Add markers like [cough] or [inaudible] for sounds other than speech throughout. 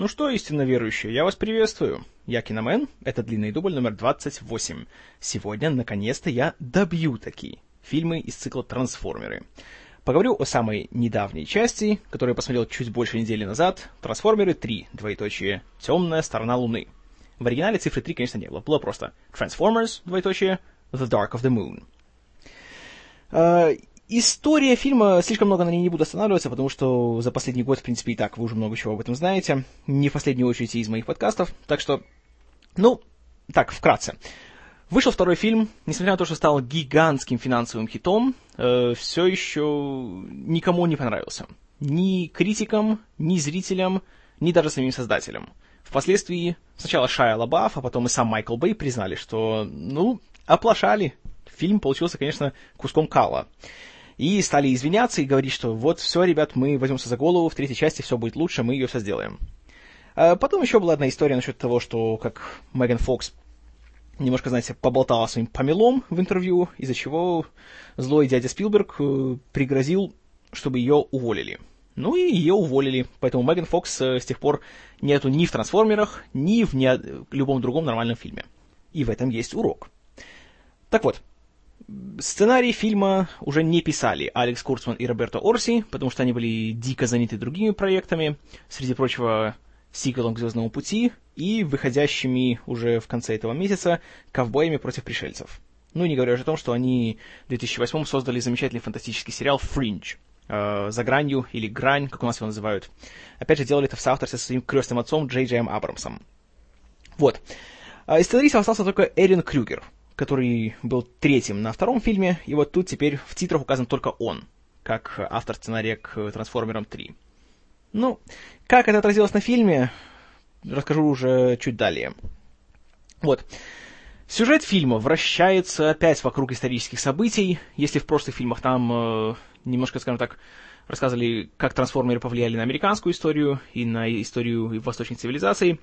Ну что, истинно верующие, я вас приветствую. Я Киномен, это длинный дубль номер 28. Сегодня, наконец-то, я добью такие фильмы из цикла «Трансформеры». Поговорю о самой недавней части, которую я посмотрел чуть больше недели назад, «Трансформеры 3», двоеточие, «Темная сторона Луны». В оригинале цифры 3, конечно, не было, было просто «Transformers», двоеточие, «The Dark of the Moon». История фильма, слишком много на ней не буду останавливаться, потому что за последний год, в принципе, и так вы уже много чего об этом знаете. Не в последнюю очередь из моих подкастов. Так что, ну, так, вкратце. Вышел второй фильм, несмотря на то, что стал гигантским финансовым хитом, э, все еще никому не понравился. Ни критикам, ни зрителям, ни даже самим создателям. Впоследствии сначала Шая Лабаф, а потом и сам Майкл Бэй признали, что, ну, оплошали. Фильм получился, конечно, куском кала. И стали извиняться и говорить, что вот все, ребят, мы возьмемся за голову, в третьей части все будет лучше, мы ее все сделаем. А потом еще была одна история насчет того, что как Меган Фокс немножко, знаете, поболтала своим помелом в интервью, из-за чего злой дядя Спилберг э, пригрозил, чтобы ее уволили. Ну и ее уволили, поэтому Меган Фокс э, с тех пор нету ни в «Трансформерах», ни в ни любом другом нормальном фильме. И в этом есть урок. Так вот, Сценарий фильма уже не писали Алекс Курцман и Роберто Орси, потому что они были дико заняты другими проектами, среди прочего сиквелом к «Звездному пути» и выходящими уже в конце этого месяца «Ковбоями против пришельцев». Ну, не говоря уже о том, что они в 2008 создали замечательный фантастический сериал «Фриндж», э, «За гранью» или «Грань», как у нас его называют. Опять же, делали это в соавторстве со своим крестным отцом Джей Джеем Абрамсом. Вот. А из сценаристов остался только Эрин Крюгер — который был третьим на втором фильме, и вот тут теперь в титрах указан только он, как автор сценария к «Трансформерам 3». Ну, как это отразилось на фильме, расскажу уже чуть далее. Вот. Сюжет фильма вращается опять вокруг исторических событий. Если в прошлых фильмах там э, немножко, скажем так, рассказывали, как трансформеры повлияли на американскую историю и на историю восточных цивилизаций,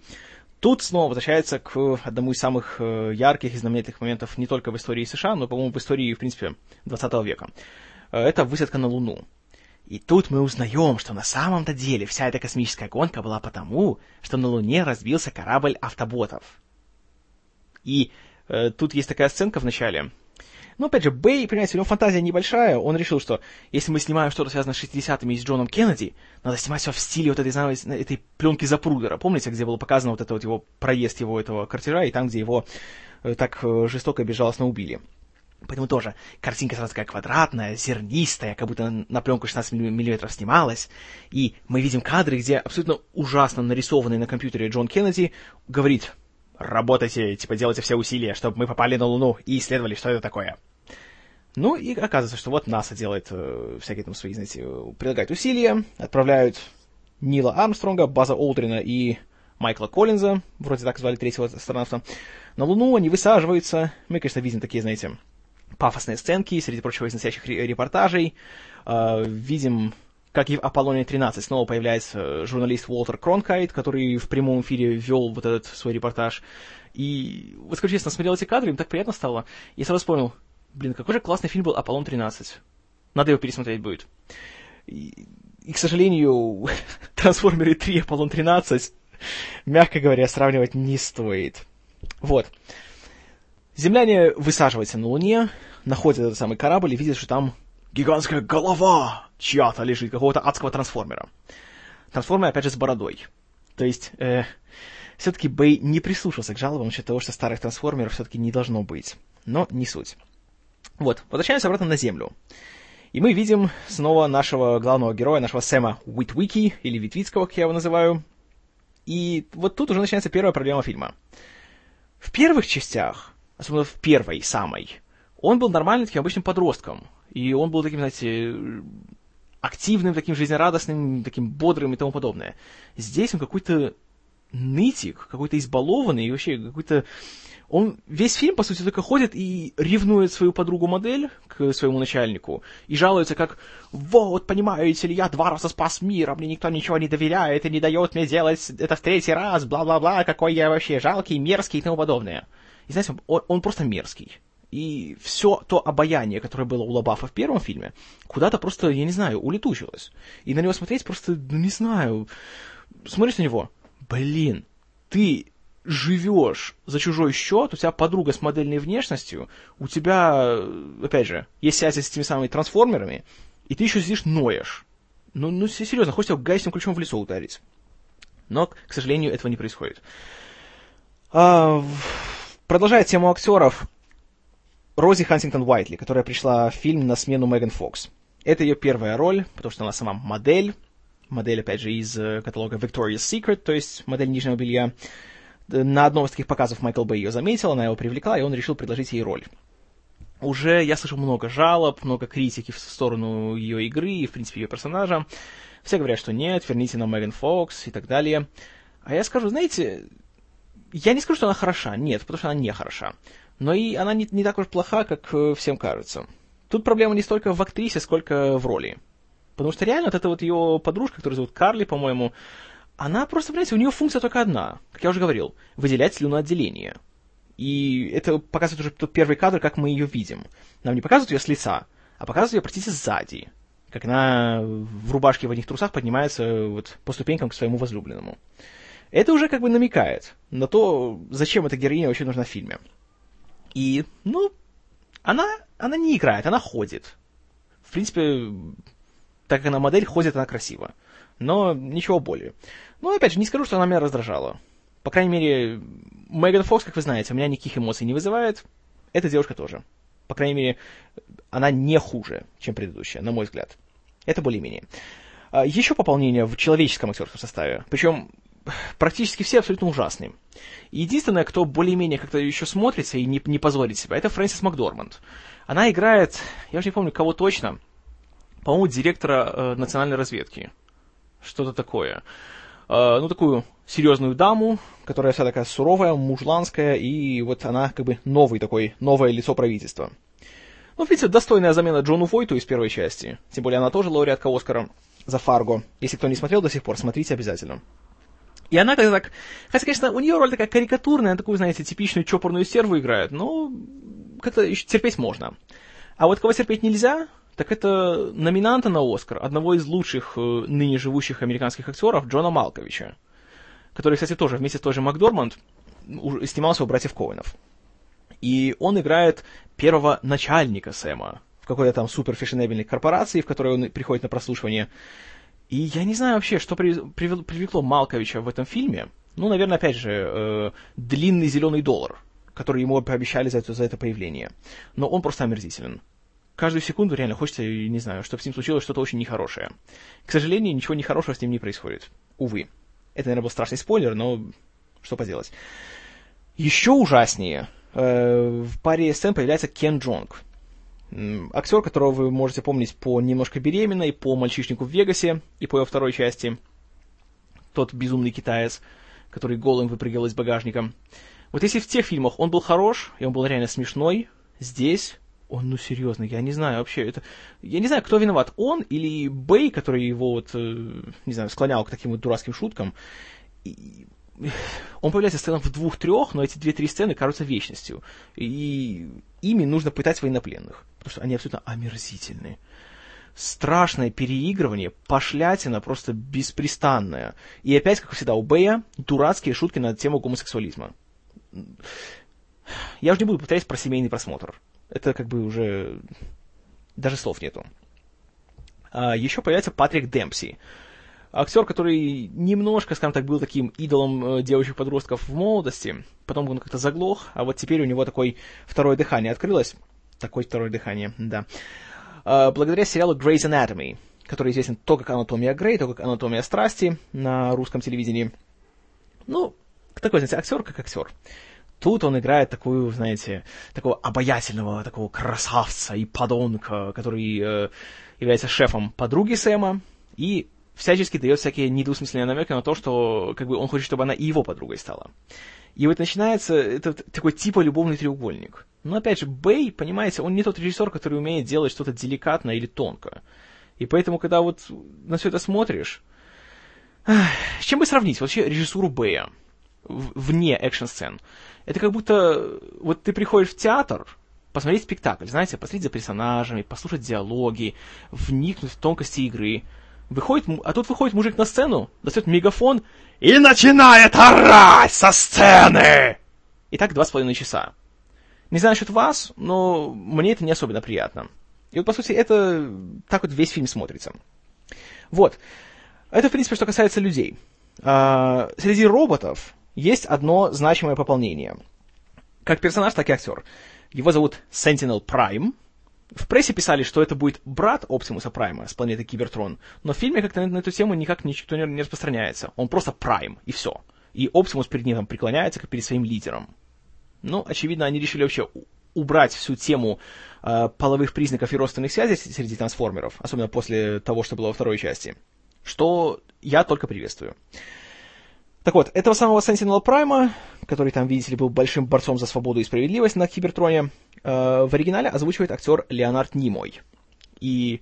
Тут снова возвращается к одному из самых э, ярких и знаменитых моментов не только в истории США, но, по-моему, в истории, в принципе, 20 века. Э, это высадка на Луну. И тут мы узнаем, что на самом-то деле вся эта космическая гонка была потому, что на Луне разбился корабль автоботов. И э, тут есть такая сценка в начале, но, опять же, Бэй, понимаете, у него фантазия небольшая, он решил, что если мы снимаем что-то связанное с 60-ми и с Джоном Кеннеди, надо снимать все в стиле вот этой, знаете, этой пленки Запрудера. Помните, где было показано вот это вот его проезд его этого картежа, и там, где его э, так э, жестоко и безжалостно убили. Поэтому тоже картинка сразу такая квадратная, зернистая, как будто на пленку 16 мм снималась. И мы видим кадры, где абсолютно ужасно нарисованный на компьютере Джон Кеннеди говорит «Работайте, типа делайте все усилия, чтобы мы попали на Луну и исследовали, что это такое». Ну и оказывается, что вот НАСА делает э, всякие там свои, знаете, прилагает усилия, отправляют Нила Армстронга, База Олдрина и Майкла Коллинза, вроде так звали третьего астронавта, на Луну, они высаживаются. Мы, конечно, видим такие, знаете, пафосные сценки, среди прочего, из репортажей. Э, видим, как и в Аполлоне-13 снова появляется журналист Уолтер Кронкайт, который в прямом эфире вел вот этот свой репортаж. И, вот скажу честно, смотрел эти кадры, им так приятно стало. Я сразу вспомнил, Блин, какой же классный фильм был «Аполлон 13». Надо его пересмотреть будет. И, и к сожалению, [laughs] «Трансформеры 3» «Аполлон 13», мягко говоря, сравнивать не стоит. Вот. Земляне высаживаются на Луне, находят этот самый корабль и видят, что там гигантская голова чья-то лежит, какого-то адского трансформера. Трансформер, опять же, с бородой. То есть, э, все-таки Бэй не прислушался к жалобам насчет того, что старых трансформеров все-таки не должно быть. Но не суть. Вот, возвращаемся обратно на Землю. И мы видим снова нашего главного героя, нашего Сэма Уитвики, или Витвицкого, как я его называю. И вот тут уже начинается первая проблема фильма. В первых частях, особенно в первой самой, он был нормальным таким обычным подростком. И он был таким, знаете, активным, таким жизнерадостным, таким бодрым и тому подобное. Здесь он какой-то нытик, какой-то избалованный, вообще какой-то он весь фильм, по сути, только ходит и ревнует свою подругу-модель к своему начальнику и жалуется как «Вот, понимаете ли, я два раза спас мир, а мне никто ничего не доверяет и не дает мне делать это в третий раз, бла-бла-бла, какой я вообще жалкий, мерзкий и тому подобное». И знаете, он, он просто мерзкий. И все то обаяние, которое было у Лабафа в первом фильме, куда-то просто, я не знаю, улетучилось. И на него смотреть просто, ну не знаю, смотришь на него, блин, ты живешь за чужой счет, у тебя подруга с модельной внешностью, у тебя, опять же, есть связь с этими самыми трансформерами, и ты еще сидишь ноешь. Ну, ну серьезно, хочешь тебя гаечным ключом в лицо ударить. Но, к сожалению, этого не происходит. А, продолжая тему актеров, Рози Хантингтон Уайтли, которая пришла в фильм на смену Меган Фокс. Это ее первая роль, потому что она сама модель, модель, опять же, из э, каталога Victoria's Secret, то есть модель нижнего белья. На одном из таких показов Майкл Бэй ее заметил, она его привлекла, и он решил предложить ей роль. Уже я слышал много жалоб, много критики в сторону ее игры и, в принципе, ее персонажа. Все говорят, что нет, верните нам Меган Фокс и так далее. А я скажу, знаете, я не скажу, что она хороша, нет, потому что она не хороша но и она не, не так уж плоха, как э, всем кажется. Тут проблема не столько в актрисе, сколько в роли. Потому что реально вот эта вот ее подружка, которая зовут Карли, по-моему, она просто, понимаете, у нее функция только одна, как я уже говорил, выделять слюноотделение. И это показывает уже тот первый кадр, как мы ее видим. Нам не показывают ее с лица, а показывают ее, простите, сзади. Как она в рубашке в одних трусах поднимается вот по ступенькам к своему возлюбленному. Это уже как бы намекает на то, зачем эта героиня вообще нужна в фильме. И, ну, она, она не играет, она ходит. В принципе, так как она модель, ходит она красиво. Но ничего более. Ну, опять же, не скажу, что она меня раздражала. По крайней мере, Меган Фокс, как вы знаете, у меня никаких эмоций не вызывает. Эта девушка тоже. По крайней мере, она не хуже, чем предыдущая, на мой взгляд. Это более-менее. А, Еще пополнение в человеческом актерском составе. Причем [sighs] практически все абсолютно ужасные. Единственное, кто более-менее как-то еще смотрится и не, не позорит себя, это Фрэнсис Макдорманд. Она играет, я уже не помню, кого точно, по-моему, директора э, национальной разведки. Что-то такое. Э, ну, такую серьезную даму, которая вся такая суровая, мужланская, и вот она как бы новый такой, новое лицо правительства. Ну, в принципе, достойная замена Джону Войту из первой части. Тем более она тоже лауреатка Оскара за Фарго. Если кто не смотрел до сих пор, смотрите обязательно. И она как-то так... Хотя, конечно, у нее роль такая карикатурная, такую, знаете, типичную чопорную стерву играет, но как-то еще терпеть можно. А вот кого терпеть нельзя, так это номинанта на Оскар, одного из лучших э, ныне живущих американских актеров, Джона Малковича, который, кстати, тоже вместе с той же Макдорманд снимался у братьев Коуэнов. И он играет первого начальника Сэма в какой-то там суперфешенебельной корпорации, в которой он приходит на прослушивание. И я не знаю вообще, что привлекло Малковича в этом фильме. Ну, наверное, опять же, э, длинный зеленый доллар, который ему пообещали за это, за это появление. Но он просто омерзителен. Каждую секунду реально хочется, не знаю, чтобы с ним случилось что-то очень нехорошее. К сожалению, ничего нехорошего с ним не происходит. Увы. Это, наверное, был страшный спойлер, но что поделать. Еще ужаснее. Э, в паре сцен появляется Кен Джонг. Актер, которого вы можете помнить по «Немножко беременной», по «Мальчишнику в Вегасе» и по его второй части. Тот безумный китаец, который голым выпрыгивал из багажника. Вот если в тех фильмах он был хорош, и он был реально смешной, здесь он, ну серьезно, я не знаю вообще, это... Я не знаю, кто виноват, он или Бэй, который его вот, э, не знаю, склонял к таким вот дурацким шуткам. И он появляется в сценах в двух-трех, но эти две-три сцены кажутся вечностью. И ими нужно пытать военнопленных, потому что они абсолютно омерзительные. Страшное переигрывание, пошлятина просто беспрестанная. И опять, как всегда, у Бэя дурацкие шутки на тему гомосексуализма. Я уже не буду повторять про семейный просмотр. Это как бы уже... Даже слов нету. А, еще появляется Патрик Демпси актер, который немножко, скажем так, был таким идолом э, девочек-подростков в молодости, потом он как-то заглох, а вот теперь у него такое второе дыхание открылось. Такое второе дыхание, да. А, благодаря сериалу Grey's Anatomy, который известен то как «Анатомия Грей», то как «Анатомия страсти» на русском телевидении. Ну, такой, знаете, актер как актер. Тут он играет такую, знаете, такого обаятельного, такого красавца и подонка, который э, является шефом подруги Сэма, и всячески дает всякие недвусмысленные намеки на то, что как бы он хочет, чтобы она и его подругой стала. И вот начинается этот такой типа любовный треугольник. Но опять же, Бэй, понимаете, он не тот режиссер, который умеет делать что-то деликатно или тонко. И поэтому, когда вот на все это смотришь, с чем бы сравнить вообще режиссуру Бэя вне экшн-сцен? Это как будто вот ты приходишь в театр, посмотреть спектакль, знаете, посмотреть за персонажами, послушать диалоги, вникнуть в тонкости игры – Выходит, а тут выходит мужик на сцену, достает мегафон и начинает орать со сцены! И так два с половиной часа. Не знаю насчет вас, но мне это не особенно приятно. И вот, по сути, это так вот весь фильм смотрится. Вот. Это, в принципе, что касается людей. А, среди роботов есть одно значимое пополнение. Как персонаж, так и актер. Его зовут Sentinel Prime. В прессе писали, что это будет брат Оптимуса Прайма с планеты Кибертрон, но в фильме как-то на эту тему никак никто не распространяется. Он просто Прайм, и все. И Оптимус перед ним там преклоняется, как перед своим лидером. Ну, очевидно, они решили вообще убрать всю тему э, половых признаков и родственных связей среди трансформеров, особенно после того, что было во второй части, что я только приветствую. Так вот, этого самого Sentinel Prime, который там, видите ли, был большим борцом за свободу и справедливость на Кибертроне, э, в оригинале озвучивает актер Леонард Нимой. И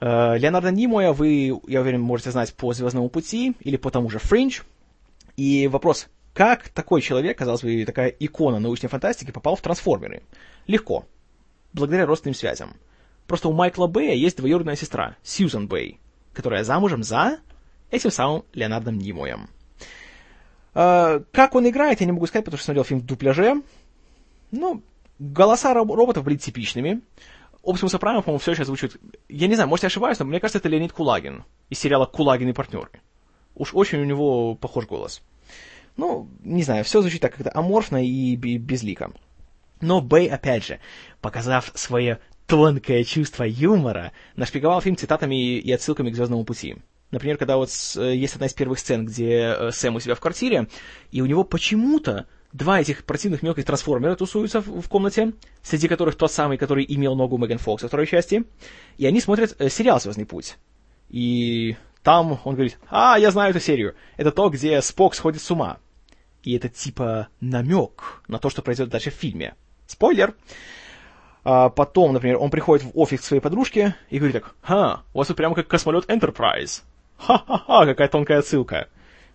э, Леонарда Нимоя вы, я уверен, можете знать по «Звездному пути» или по тому же «Фриндж». И вопрос, как такой человек, казалось бы, такая икона научной фантастики, попал в трансформеры? Легко. Благодаря родственным связям. Просто у Майкла Бэя есть двоюродная сестра, Сьюзан Бэй, которая замужем за этим самым Леонардом Нимоем. Uh, как он играет, я не могу сказать, потому что смотрел фильм в дупляже. Ну, голоса роботов были типичными. Оптимуса Прайма, по-моему, все еще озвучивает... Я не знаю, может, я ошибаюсь, но мне кажется, это Леонид Кулагин из сериала «Кулагин и партнеры». Уж очень у него похож голос. Ну, не знаю, все звучит так как-то аморфно и безлико. Но Бэй, опять же, показав свое тонкое чувство юмора, нашпиговал фильм цитатами и отсылками к «Звездному пути». Например, когда вот э, есть одна из первых сцен, где э, Сэм у себя в квартире, и у него почему-то два этих противных мелких трансформера тусуются в, комнате, среди которых тот самый, который имел ногу Меган Фокс во второй части, и они смотрят э, сериал «Звездный путь». И там он говорит, а, я знаю эту серию. Это то, где Спок сходит с ума и это типа намек на то, что произойдет дальше в фильме. Спойлер! А потом, например, он приходит в офис к своей подружке и говорит так, «Ха, у вас тут прямо как космолет Enterprise». Ха-ха-ха, какая тонкая отсылка.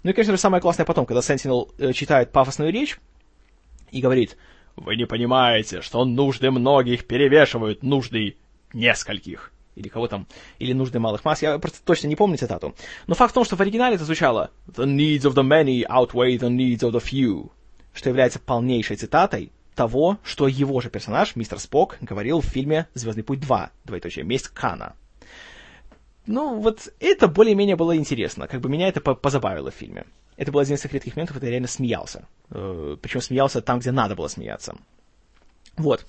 Ну и, конечно же, самое классное потом, когда Сентинел э, читает пафосную речь и говорит, «Вы не понимаете, что нужды многих перевешивают нужды нескольких» или кого там, или нужды малых масс, я просто точно не помню цитату. Но факт в том, что в оригинале это звучало «The needs of the many outweigh the needs of the few», что является полнейшей цитатой того, что его же персонаж, мистер Спок, говорил в фильме «Звездный путь 2», двоеточие, «Месть Кана». Ну, вот это более-менее было интересно, как бы меня это позабавило в фильме. Это был один из тех редких моментов, когда я реально смеялся. Э, причем смеялся там, где надо было смеяться. Вот.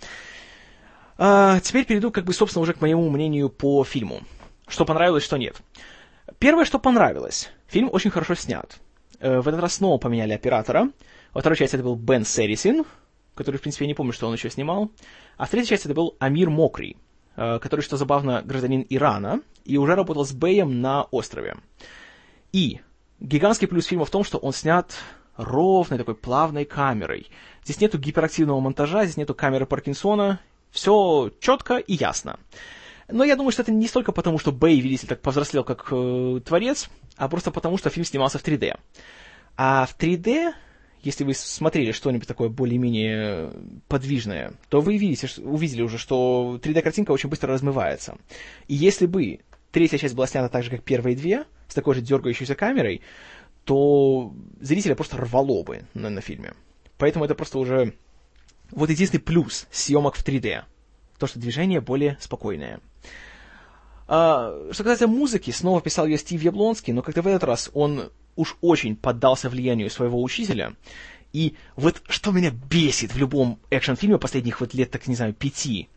А, теперь перейду, как бы, собственно, уже к моему мнению по фильму. Что понравилось, что нет. Первое, что понравилось. Фильм очень хорошо снят. Э, в этот раз снова поменяли оператора. Во второй части это был Бен Серисин, который, в принципе, я не помню, что он еще снимал. А в третьей части это был Амир Мокрий, э, который, что забавно, гражданин Ирана, и уже работал с Бэем на острове. И гигантский плюс фильма в том, что он снят ровной такой плавной камерой. Здесь нету гиперактивного монтажа, здесь нету камеры Паркинсона, все четко и ясно. Но я думаю, что это не столько потому, что Бэй, видите, так повзрослел как э, творец, а просто потому, что фильм снимался в 3D. А в 3D, если вы смотрели что-нибудь такое более-менее подвижное, то вы видите, увидели уже, что 3D-картинка очень быстро размывается. И если бы третья часть была снята так же, как первые две, с такой же дергающейся камерой, то зрителя просто рвало бы на, на фильме. Поэтому это просто уже вот единственный плюс съемок в 3D. То, что движение более спокойное. А, что касается музыки, снова писал ее Стив Яблонский, но как-то в этот раз он уж очень поддался влиянию своего учителя. И вот что меня бесит в любом экшн-фильме последних вот лет, так не знаю, пяти.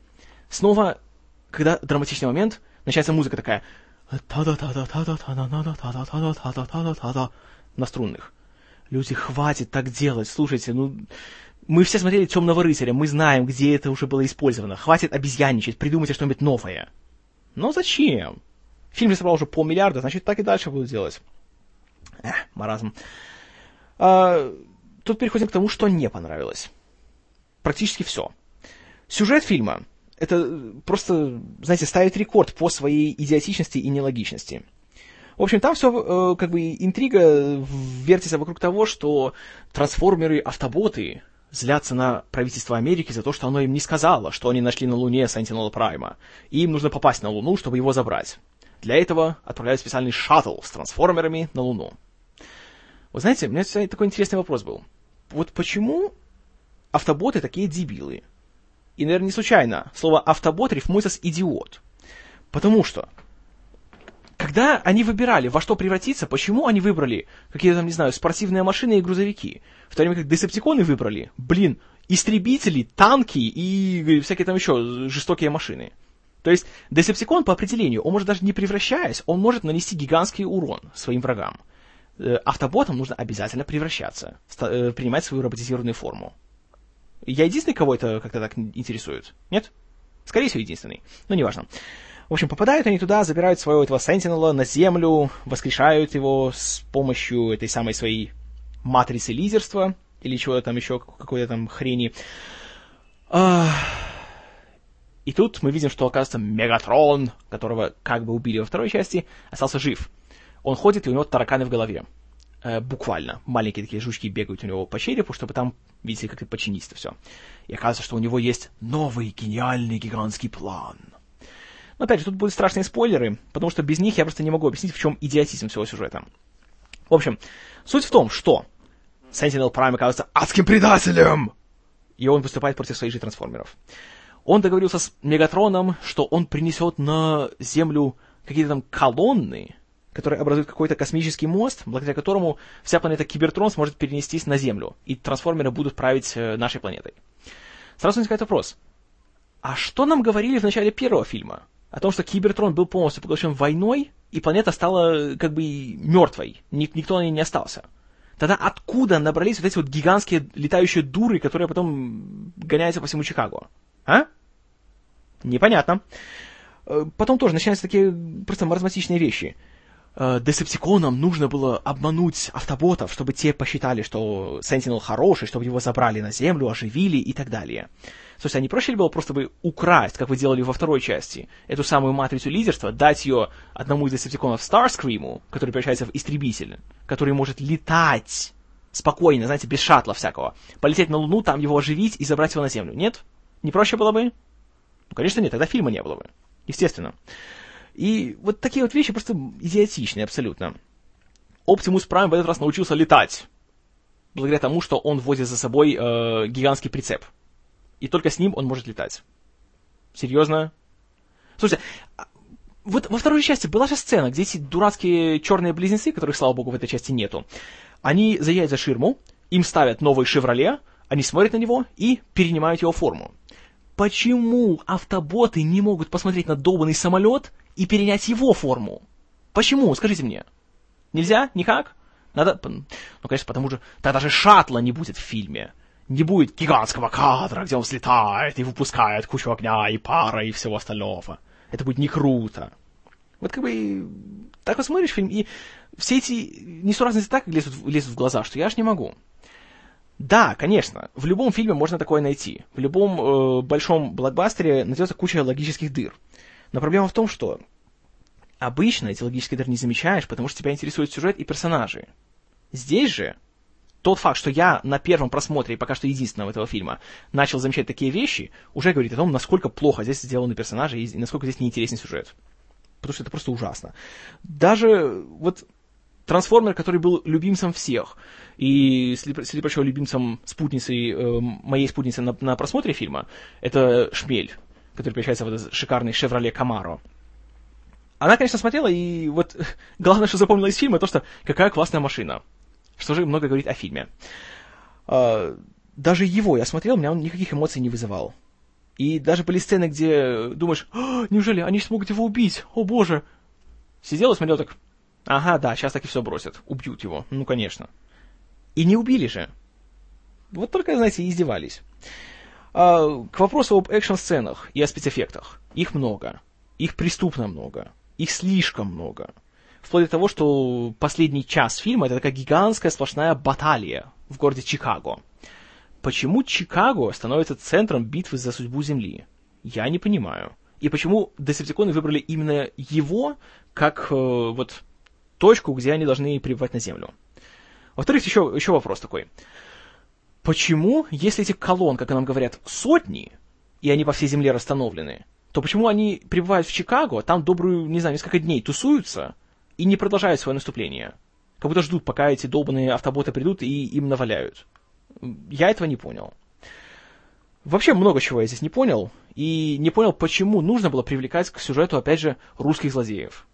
Снова, когда драматичный момент, начинается музыка такая на струнных. Люди, хватит так делать, слушайте, ну, мы все смотрели «Темного рыцаря», мы знаем, где это уже было использовано. Хватит обезьянничать, придумайте что-нибудь новое. Но зачем? Фильм же собрал уже полмиллиарда, значит, так и дальше будут делать. Эх, маразм. А, тут переходим к тому, что не понравилось. Практически все. Сюжет фильма — это просто, знаете, ставит рекорд по своей идиотичности и нелогичности. В общем, там все, э, как бы, интрига вертится вокруг того, что трансформеры-автоботы злятся на правительство Америки за то, что оно им не сказало, что они нашли на Луне Сентинела Прайма. И им нужно попасть на Луну, чтобы его забрать. Для этого отправляют специальный шаттл с трансформерами на Луну. Вы знаете, у меня такой интересный вопрос был. Вот почему автоботы такие дебилы? И, наверное, не случайно слово «автобот» рифмуется с «идиот». Потому что, когда они выбирали, во что превратиться, почему они выбрали какие-то там, не знаю, спортивные машины и грузовики? В то время как десептиконы выбрали, блин, истребители, танки и всякие там еще жестокие машины. То есть десептикон по определению, он может даже не превращаясь, он может нанести гигантский урон своим врагам. Э, автоботам нужно обязательно превращаться, э, принимать свою роботизированную форму. Я единственный, кого это как-то так интересует? Нет? Скорее всего, единственный. Но неважно. В общем, попадают они туда, забирают своего этого Сентинела на землю, воскрешают его с помощью этой самой своей матрицы лидерства, или чего-то там еще, какой-то там хрени. И тут мы видим, что, оказывается, Мегатрон, которого как бы убили во второй части, остался жив. Он ходит, и у него тараканы в голове. Э, буквально. Маленькие такие жучки бегают у него по черепу, чтобы там, видите, как и починить все. И оказывается, что у него есть новый гениальный гигантский план. Но опять же, тут будут страшные спойлеры, потому что без них я просто не могу объяснить, в чем идиотизм всего сюжета. В общем, суть в том, что Sentinel Prime оказывается адским предателем! И он выступает против своих же трансформеров. Он договорился с Мегатроном, что он принесет на Землю какие-то там колонны, которые образуют какой-то космический мост, благодаря которому вся планета Кибертрон сможет перенестись на Землю, и трансформеры будут править э, нашей планетой. Сразу возникает вопрос. А что нам говорили в начале первого фильма? О том, что Кибертрон был полностью поглощен войной, и планета стала как бы мертвой, никто на ней не остался. Тогда откуда набрались вот эти вот гигантские летающие дуры, которые потом гоняются по всему Чикаго? А? Непонятно. Э, потом тоже начинаются такие просто маразматичные вещи э, десептиконам нужно было обмануть автоботов, чтобы те посчитали, что Сентинел хороший, чтобы его забрали на Землю, оживили и так далее. Слушайте, а не проще ли было просто бы украсть, как вы делали во второй части, эту самую матрицу лидерства, дать ее одному из десептиконов Старскриму, который превращается в истребитель, который может летать спокойно, знаете, без шаттла всякого, полететь на Луну, там его оживить и забрать его на Землю. Нет? Не проще было бы? Ну, конечно, нет, тогда фильма не было бы. Естественно. И вот такие вот вещи просто идиотичные абсолютно. Оптимус Прайм в этот раз научился летать. Благодаря тому, что он возит за собой э, гигантский прицеп. И только с ним он может летать. Серьезно? Слушайте, а, вот во второй части была же сцена, где эти дурацкие черные близнецы, которых, слава богу, в этой части нету, они заедут за ширму, им ставят новый «Шевроле», они смотрят на него и перенимают его форму. Почему автоботы не могут посмотреть на долбанный самолет и перенять его форму. Почему? Скажите мне. Нельзя? Никак? Надо... Ну, конечно, потому что тогда же шаттла не будет в фильме. Не будет гигантского кадра, где он взлетает и выпускает кучу огня и пара и всего остального. Это будет не круто. Вот как бы так вот смотришь фильм, и все эти несуразности так лезут, лезут в глаза, что я аж не могу. Да, конечно, в любом фильме можно такое найти. В любом э, большом блокбастере найдется куча логических дыр. Но проблема в том, что обычно эти логические дыры не замечаешь, потому что тебя интересует сюжет и персонажи. Здесь же тот факт, что я на первом просмотре, пока что единственного этого фильма, начал замечать такие вещи, уже говорит о том, насколько плохо здесь сделаны персонажи и насколько здесь неинтересен сюжет. Потому что это просто ужасно. Даже вот трансформер, который был любимцем всех, и, среди прочего, любимцем спутницы, э, моей спутницы на, на просмотре фильма, это Шмель который превращается в этот шикарный Chevrolet Camaro. Она, конечно, смотрела, и вот [laughs] главное, что запомнила из фильма, то, что какая классная машина. Что же много говорит о фильме. А, даже его я смотрел, у меня он никаких эмоций не вызывал. И даже были сцены, где думаешь, «А, неужели они смогут его убить? О боже! Сидел и смотрел так, ага, да, сейчас так и все бросят, убьют его, ну конечно. И не убили же. Вот только, знаете, издевались. А, к вопросу об экшн-сценах и о спецэффектах. Их много. Их преступно много. Их слишком много. Вплоть до того, что последний час фильма это такая гигантская сплошная баталия в городе Чикаго. Почему Чикаго становится центром битвы за судьбу Земли? Я не понимаю. И почему десептиконы выбрали именно его как э, вот точку, где они должны прибывать на Землю? Во-вторых, еще, еще вопрос такой. Почему, если этих колонн, как нам говорят, сотни, и они по всей земле расстановлены, то почему они прибывают в Чикаго, там добрую, не знаю, несколько дней тусуются и не продолжают свое наступление? Как будто ждут, пока эти долбанные автоботы придут и им наваляют. Я этого не понял. Вообще много чего я здесь не понял, и не понял, почему нужно было привлекать к сюжету, опять же, русских злодеев.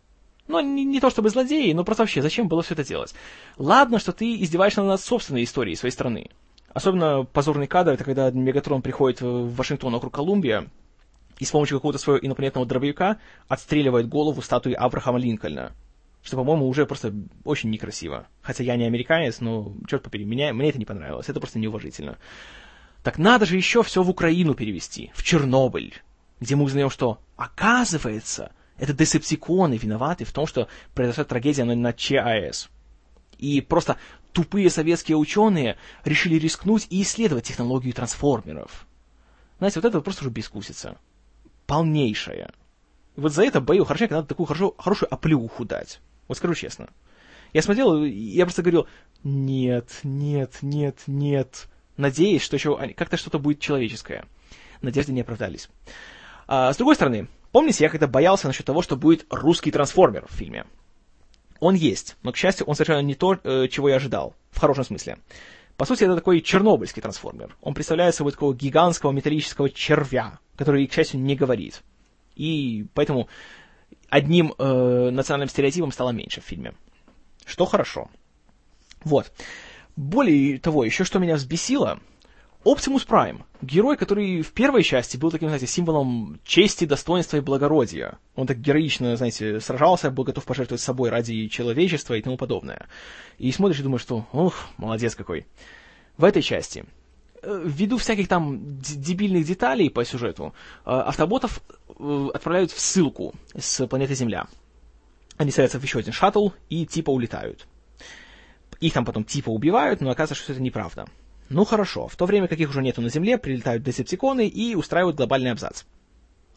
Ну, не, не то чтобы злодеи, но просто вообще, зачем было все это делать? Ладно, что ты издеваешься над собственной историей своей страны. Особенно позорный кадр, это когда Мегатрон приходит в Вашингтон округ Колумбия и с помощью какого-то своего инопланетного дробовика отстреливает голову статуи Авраама Линкольна. Что, по-моему, уже просто очень некрасиво. Хотя я не американец, но, черт побери, меня, мне это не понравилось. Это просто неуважительно. Так надо же еще все в Украину перевести, в Чернобыль, где мы узнаем, что, оказывается, это десептиконы виноваты в том, что произошла трагедия на, на ЧАЭС. И просто тупые советские ученые решили рискнуть и исследовать технологию трансформеров. Знаете, вот это просто уже бескусица. Полнейшая. И вот за это Бейлу хорошенько надо такую хорошо, хорошую оплюху дать. Вот скажу честно. Я смотрел, я просто говорил, нет, нет, нет, нет. Надеясь, что еще как-то что-то будет человеческое. Надежды не оправдались. А, с другой стороны, помните, я когда боялся насчет того, что будет русский трансформер в фильме. Он есть, но, к счастью, он совершенно не то, э, чего я ожидал. В хорошем смысле. По сути, это такой чернобыльский трансформер. Он представляет собой такого гигантского металлического червя, который, к счастью, не говорит. И поэтому одним э, национальным стереотипом стало меньше в фильме. Что хорошо. Вот. Более того, еще что меня взбесило, Оптимус Прайм, герой, который в первой части был таким, знаете, символом чести, достоинства и благородия. Он так героично, знаете, сражался, был готов пожертвовать собой ради человечества и тому подобное. И смотришь и думаешь, что, ух, молодец какой. В этой части, э, ввиду всяких там дебильных деталей по сюжету, э, автоботов э, отправляют в ссылку с планеты Земля. Они садятся в еще один шаттл и типа улетают. Их там потом типа убивают, но оказывается, что это неправда. Ну хорошо, в то время как их уже нету на Земле, прилетают десептиконы и устраивают глобальный абзац.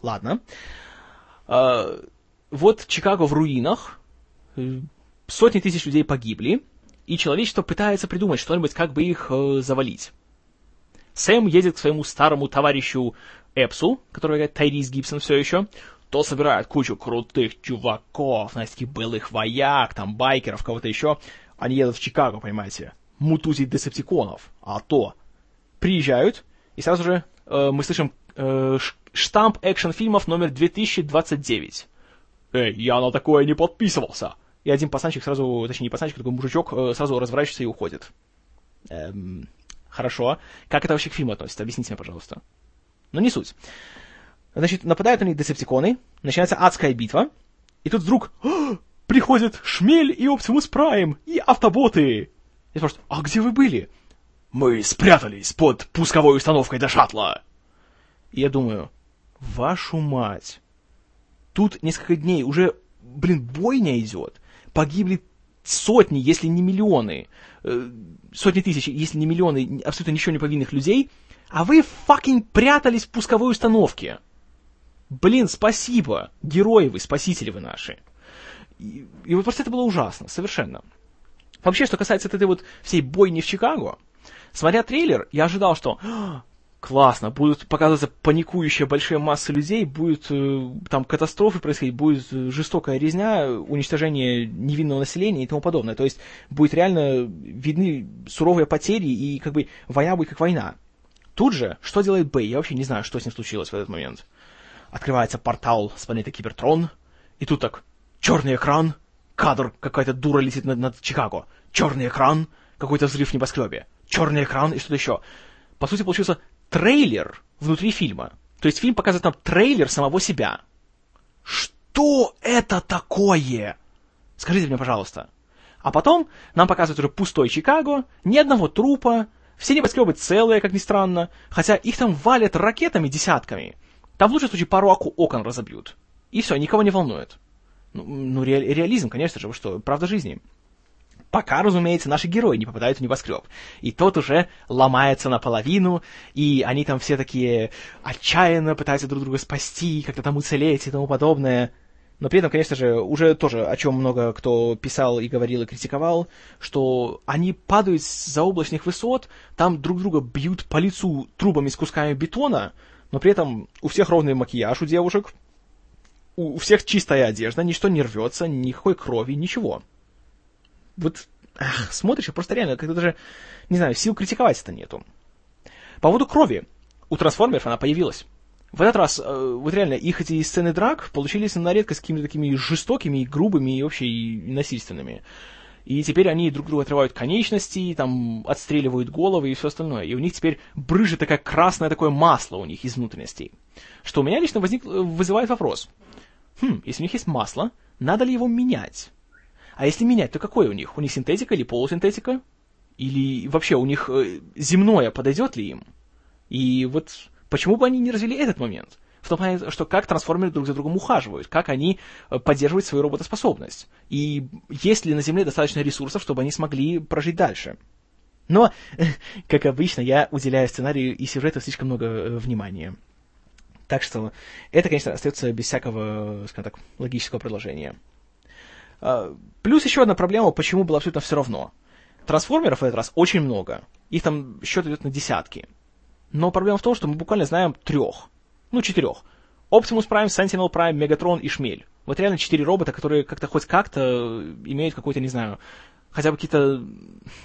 Ладно. А, вот Чикаго в руинах, э, сотни тысяч людей погибли, и человечество пытается придумать что-нибудь, как бы их э, завалить. Сэм едет к своему старому товарищу Эпсу, который говорит Тайрис Гибсон все еще, то собирает кучу крутых чуваков, знаете, таких былых вояк, там, байкеров, кого-то еще. Они едут в Чикаго, понимаете мутузить десептиконов, а то приезжают, и сразу же э, мы слышим э, штамп экшн-фильмов номер 2029. Эй, я на такое не подписывался. И один пацанчик сразу, точнее не пацанчик, такой мужичок, э, сразу разворачивается и уходит. Эм, хорошо. Как это вообще к фильму относится? Объясните мне, пожалуйста. Но не суть. Значит, нападают на них десептиконы, начинается адская битва, и тут вдруг приходят Шмель и Оптимус Прайм, и автоботы. И спрашивают, а где вы были? Мы спрятались под пусковой установкой до шаттла. И я думаю, вашу мать. Тут несколько дней уже, блин, бойня идет. Погибли сотни, если не миллионы, э, сотни тысяч, если не миллионы абсолютно ничего не повинных людей, а вы fucking прятались в пусковой установке. Блин, спасибо, герои вы, спасители вы наши. И, и вот просто это было ужасно, совершенно. Вообще, что касается этой вот всей бойни в Чикаго, смотря трейлер, я ожидал, что «А, классно, будут показываться паникующие большие массы людей, будет э, там катастрофы происходить, будет э, жестокая резня, уничтожение невинного населения и тому подобное. То есть будет реально видны суровые потери и как бы война будет как война. Тут же, что делает Бэй? Я вообще не знаю, что с ним случилось в этот момент. Открывается портал с планеты Кибертрон, и тут так черный экран, Кадр, какая-то дура летит над, над Чикаго. Черный экран, какой-то взрыв в небоскребе. Черный экран и что-то еще. По сути, получился трейлер внутри фильма. То есть фильм показывает нам трейлер самого себя. Что это такое? Скажите мне, пожалуйста. А потом нам показывают уже пустой Чикаго, ни одного трупа, все небоскребы целые, как ни странно, хотя их там валят ракетами десятками. Там в лучшем случае пару окон разобьют. И все, никого не волнует. Ну, ну ре, реализм, конечно же, что, правда жизни. Пока, разумеется, наши герои не попадают в небоскреб. И тот уже ломается наполовину, и они там все такие отчаянно пытаются друг друга спасти, как-то там уцелеть и тому подобное. Но при этом, конечно же, уже тоже, о чем много кто писал и говорил и критиковал, что они падают с заоблачных высот, там друг друга бьют по лицу трубами с кусками бетона, но при этом у всех ровный макияж у девушек, у, всех чистая одежда, ничто не рвется, никакой крови, ничего. Вот ах, смотришь, и просто реально, как-то даже, не знаю, сил критиковать это нету. По поводу крови. У трансформеров она появилась. В этот раз, э, вот реально, их эти сцены драк получились на редкость какими-то такими жестокими, и грубыми и вообще и насильственными. И теперь они друг другу отрывают конечности, там, отстреливают головы и все остальное. И у них теперь брыжет такая красное такое масло у них из внутренностей. Что у меня лично возник, вызывает вопрос. Хм, если у них есть масло, надо ли его менять? А если менять, то какое у них? У них синтетика или полусинтетика? Или вообще у них э, земное подойдет ли им? И вот почему бы они не развили этот момент? В том плане, что как трансформеры друг за другом ухаживают, как они э, поддерживают свою работоспособность. И есть ли на Земле достаточно ресурсов, чтобы они смогли прожить дальше. Но, [laughs] как обычно, я уделяю сценарию и сюжету слишком много э, внимания. Так что это, конечно, остается без всякого, скажем так, логического предложения. А, плюс еще одна проблема, почему было абсолютно все равно. Трансформеров в этот раз очень много. Их там счет идет на десятки. Но проблема в том, что мы буквально знаем трех ну, четырех. Optimus Prime, Sentinel Prime, Megatron и Шмель. Вот реально четыре робота, которые как-то хоть как-то имеют какой-то, не знаю, хотя бы какие-то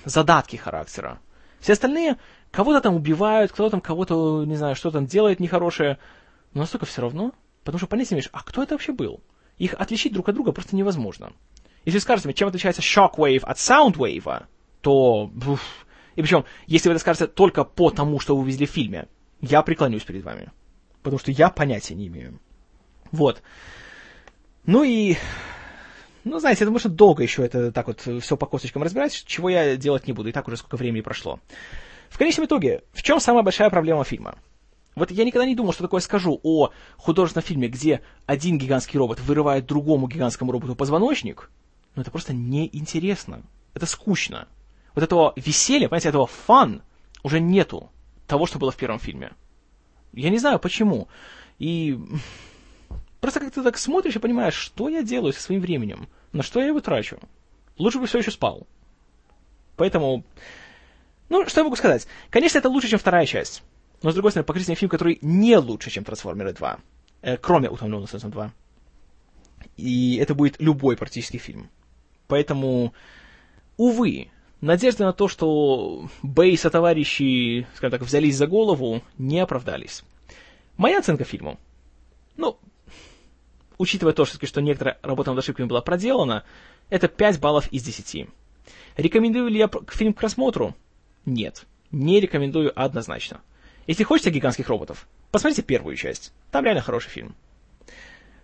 задатки характера. Все остальные кого-то там убивают, кто-то там кого-то, не знаю, что там делает нехорошее, но настолько все равно, потому что понять не имеешь, а кто это вообще был? Их отличить друг от друга просто невозможно. Если скажете мне, чем отличается Shockwave от Soundwave, то... Уф, и причем, если вы это скажете только по тому, что вы увидели в фильме, я преклонюсь перед вами потому что я понятия не имею. Вот. Ну и, ну, знаете, это можно долго еще это так вот все по косточкам разбирать, чего я делать не буду, и так уже сколько времени прошло. В конечном итоге, в чем самая большая проблема фильма? Вот я никогда не думал, что такое скажу о художественном фильме, где один гигантский робот вырывает другому гигантскому роботу позвоночник. Но это просто неинтересно. Это скучно. Вот этого веселья, понимаете, этого фан уже нету того, что было в первом фильме. Я не знаю почему. И просто как ты так смотришь и понимаешь, что я делаю со своим временем, на что я его трачу. Лучше бы все еще спал. Поэтому, ну, что я могу сказать? Конечно, это лучше, чем вторая часть. Но, с другой стороны, покажите мне фильм, который не лучше, чем «Трансформеры 2». Э, кроме «Утомленного солнцем 2». И это будет любой практически фильм. Поэтому, увы, надежды на то, что Бейс и товарищи, скажем так, взялись за голову, не оправдались. Моя оценка фильму. Ну, учитывая то, что, некоторая работа над ошибками была проделана, это 5 баллов из 10. Рекомендую ли я фильм к просмотру? Нет. Не рекомендую однозначно. Если хочется гигантских роботов, посмотрите первую часть. Там реально хороший фильм.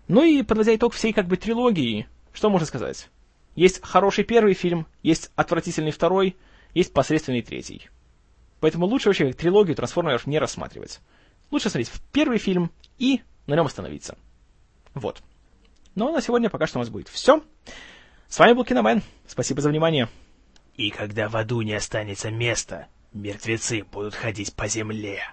Ну и подводя итог всей как бы трилогии, что можно сказать? Есть хороший первый фильм, есть отвратительный второй, есть посредственный третий. Поэтому лучше вообще трилогию трансформеров не рассматривать. Лучше смотреть в первый фильм и на нем остановиться. Вот. Ну а на сегодня пока что у нас будет все. С вами был Киномен. Спасибо за внимание. И когда в аду не останется места, мертвецы будут ходить по земле.